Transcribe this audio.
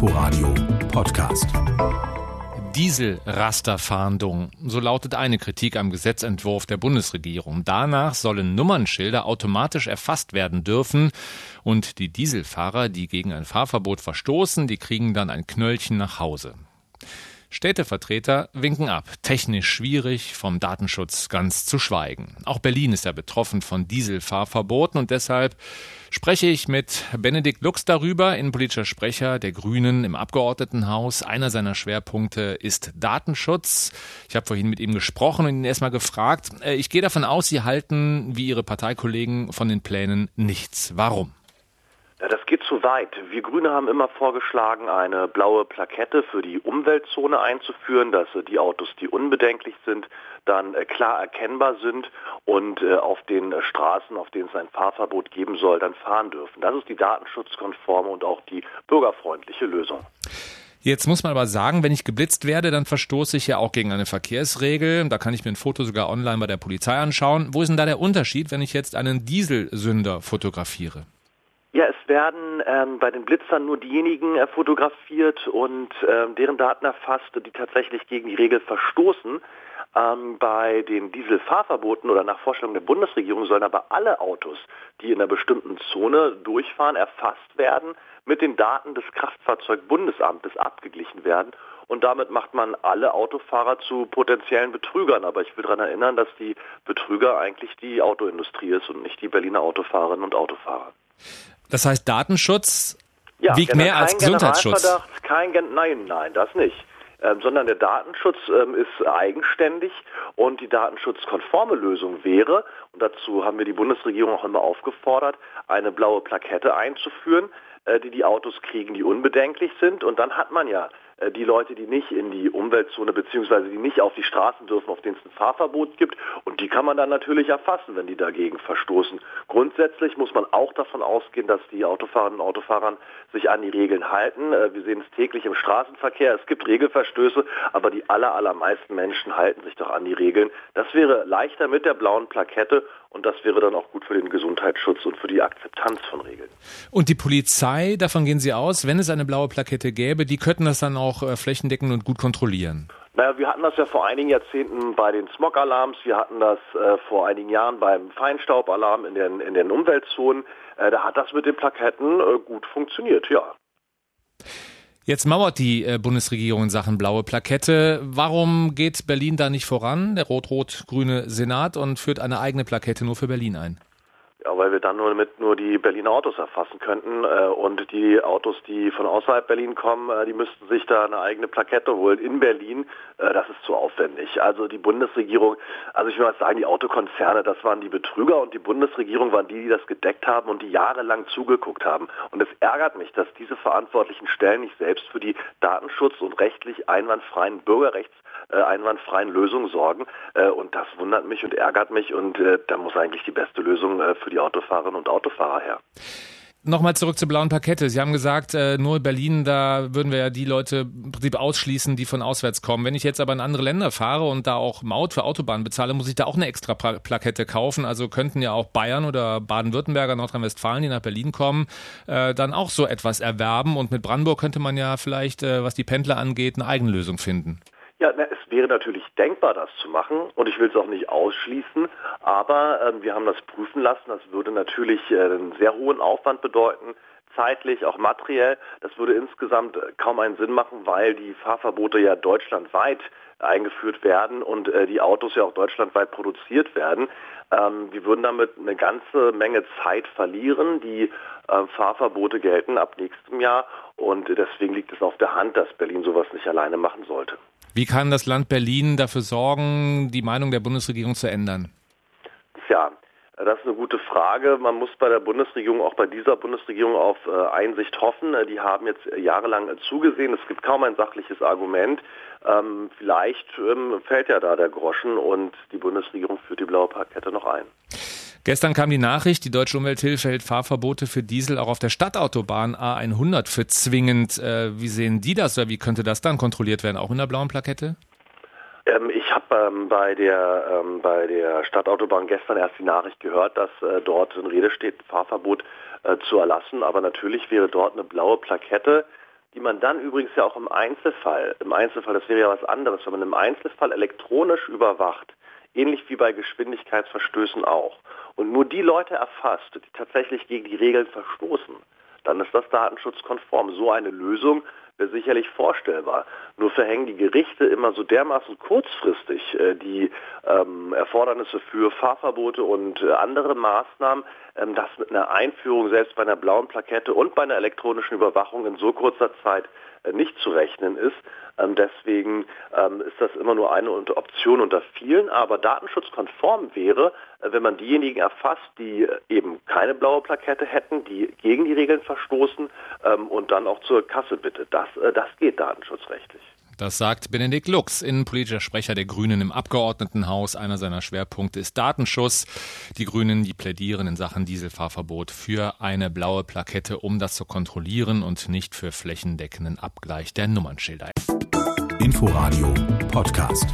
Inforadio Podcast. Dieselrasterfahndung. So lautet eine Kritik am Gesetzentwurf der Bundesregierung. Danach sollen Nummernschilder automatisch erfasst werden dürfen und die Dieselfahrer, die gegen ein Fahrverbot verstoßen, die kriegen dann ein Knöllchen nach Hause. Städtevertreter winken ab. Technisch schwierig, vom Datenschutz ganz zu schweigen. Auch Berlin ist ja betroffen von Dieselfahrverboten und deshalb spreche ich mit Benedikt Lux darüber, innenpolitischer Sprecher der Grünen im Abgeordnetenhaus. Einer seiner Schwerpunkte ist Datenschutz. Ich habe vorhin mit ihm gesprochen und ihn erstmal gefragt. Äh, ich gehe davon aus, Sie halten, wie Ihre Parteikollegen, von den Plänen nichts. Warum? Ja, das geht zu weit. Wir Grüne haben immer vorgeschlagen, eine blaue Plakette für die Umweltzone einzuführen, dass äh, die Autos, die unbedenklich sind, dann äh, klar erkennbar sind und äh, auf den Straßen, auf denen es ein Fahrverbot geben soll, dann fahren dürfen. Das ist die datenschutzkonforme und auch die bürgerfreundliche Lösung. Jetzt muss man aber sagen, wenn ich geblitzt werde, dann verstoße ich ja auch gegen eine Verkehrsregel. Da kann ich mir ein Foto sogar online bei der Polizei anschauen. Wo ist denn da der Unterschied, wenn ich jetzt einen Dieselsünder fotografiere? Ja, es werden ähm, bei den Blitzern nur diejenigen äh, fotografiert und ähm, deren Daten erfasst, die tatsächlich gegen die Regel verstoßen. Ähm, bei den Dieselfahrverboten oder nach Vorstellung der Bundesregierung sollen aber alle Autos, die in einer bestimmten Zone durchfahren, erfasst werden, mit den Daten des Kraftfahrzeugbundesamtes abgeglichen werden. Und damit macht man alle Autofahrer zu potenziellen Betrügern. Aber ich will daran erinnern, dass die Betrüger eigentlich die Autoindustrie ist und nicht die Berliner Autofahrerinnen und Autofahrer. Das heißt, Datenschutz ja, wiegt mehr als Gesundheitsschutz. Kein, nein, nein, das nicht. Ähm, sondern der Datenschutz ähm, ist eigenständig und die datenschutzkonforme Lösung wäre, und dazu haben wir die Bundesregierung auch immer aufgefordert, eine blaue Plakette einzuführen, äh, die die Autos kriegen, die unbedenklich sind. Und dann hat man ja die Leute, die nicht in die Umweltzone beziehungsweise die nicht auf die Straßen dürfen, auf denen es ein Fahrverbot gibt. Und die kann man dann natürlich erfassen, wenn die dagegen verstoßen. Grundsätzlich muss man auch davon ausgehen, dass die Autofahrerinnen und Autofahrer sich an die Regeln halten. Äh, wir sehen es täglich im Straßenverkehr. Es gibt Regelverstöße, aber die aller, allermeisten Menschen halten sich doch an die Regeln. Das wäre leichter mit der blauen Plakette und das wäre dann auch gut für den Gesundheitsschutz und für die Akzeptanz von Regeln. Und die Polizei, davon gehen Sie aus, wenn es eine blaue Plakette gäbe, die könnten das dann auch äh, flächendeckend und gut kontrollieren? Naja, wir hatten das ja vor einigen Jahrzehnten bei den Smog-Alarms, wir hatten das äh, vor einigen Jahren beim Feinstaubalarm in den, in den Umweltzonen. Äh, da hat das mit den Plaketten äh, gut funktioniert, ja. Jetzt mauert die äh, Bundesregierung in Sachen blaue Plakette. Warum geht Berlin da nicht voran, der rot-rot-grüne Senat, und führt eine eigene Plakette nur für Berlin ein? Ja, weil wir dann nur mit nur die Berliner Autos erfassen könnten äh, und die Autos, die von außerhalb Berlin kommen, äh, die müssten sich da eine eigene Plakette holen in Berlin. Äh, das ist zu aufwendig. Also die Bundesregierung, also ich will mal sagen, die Autokonzerne, das waren die Betrüger und die Bundesregierung waren die, die das gedeckt haben und die jahrelang zugeguckt haben. Und es ärgert mich, dass diese verantwortlichen Stellen nicht selbst für die Datenschutz und rechtlich einwandfreien Bürgerrechts einwandfreien Lösungen sorgen. Äh, und das wundert mich und ärgert mich und äh, da muss eigentlich die beste Lösung für die Autofahrerinnen und Autofahrer her. Nochmal zurück zur blauen Plakette. Sie haben gesagt, nur Berlin, da würden wir ja die Leute im Prinzip ausschließen, die von auswärts kommen. Wenn ich jetzt aber in andere Länder fahre und da auch Maut für Autobahnen bezahle, muss ich da auch eine extra Plakette kaufen. Also könnten ja auch Bayern oder Baden-Württemberger, Nordrhein-Westfalen, die nach Berlin kommen, dann auch so etwas erwerben. Und mit Brandenburg könnte man ja vielleicht, was die Pendler angeht, eine Eigenlösung finden. Ja, na, es wäre natürlich denkbar, das zu machen und ich will es auch nicht ausschließen, aber äh, wir haben das prüfen lassen. Das würde natürlich äh, einen sehr hohen Aufwand bedeuten, zeitlich, auch materiell. Das würde insgesamt äh, kaum einen Sinn machen, weil die Fahrverbote ja deutschlandweit eingeführt werden und äh, die Autos ja auch deutschlandweit produziert werden. Ähm, wir würden damit eine ganze Menge Zeit verlieren. Die äh, Fahrverbote gelten ab nächstem Jahr und deswegen liegt es auf der Hand, dass Berlin sowas nicht alleine machen sollte. Wie kann das Land Berlin dafür sorgen, die Meinung der Bundesregierung zu ändern? Das ist eine gute Frage. Man muss bei der Bundesregierung, auch bei dieser Bundesregierung, auf äh, Einsicht hoffen. Äh, die haben jetzt jahrelang zugesehen. Es gibt kaum ein sachliches Argument. Ähm, vielleicht ähm, fällt ja da der Groschen und die Bundesregierung führt die blaue Parkette noch ein. Gestern kam die Nachricht, die Deutsche Umwelthilfe hält Fahrverbote für Diesel auch auf der Stadtautobahn A100 für zwingend. Äh, wie sehen die das oder wie könnte das dann kontrolliert werden, auch in der blauen Plakette? Ich habe ähm, bei der ähm, bei der Stadtautobahn gestern erst die Nachricht gehört, dass äh, dort in Rede steht, Fahrverbot äh, zu erlassen. Aber natürlich wäre dort eine blaue Plakette die man dann übrigens ja auch im Einzelfall, im Einzelfall, das wäre ja was anderes, wenn man im Einzelfall elektronisch überwacht, ähnlich wie bei Geschwindigkeitsverstößen auch, und nur die Leute erfasst, die tatsächlich gegen die Regeln verstoßen, dann ist das datenschutzkonform. So eine Lösung sicherlich vorstellbar. Nur verhängen die Gerichte immer so dermaßen kurzfristig äh, die ähm, Erfordernisse für Fahrverbote und äh, andere Maßnahmen, ähm, dass mit einer Einführung selbst bei einer blauen Plakette und bei einer elektronischen Überwachung in so kurzer Zeit nicht zu rechnen ist. Ähm, deswegen ähm, ist das immer nur eine Option unter vielen, aber datenschutzkonform wäre, äh, wenn man diejenigen erfasst, die äh, eben keine blaue Plakette hätten, die gegen die Regeln verstoßen und dann auch zur Kasse bitte. Das, das geht datenschutzrechtlich. Das sagt Benedikt Lux, innenpolitischer Sprecher der Grünen im Abgeordnetenhaus. Einer seiner Schwerpunkte ist Datenschutz. Die Grünen, die plädieren in Sachen Dieselfahrverbot für eine blaue Plakette, um das zu kontrollieren und nicht für flächendeckenden Abgleich der Nummernschilder. Inforadio Podcast.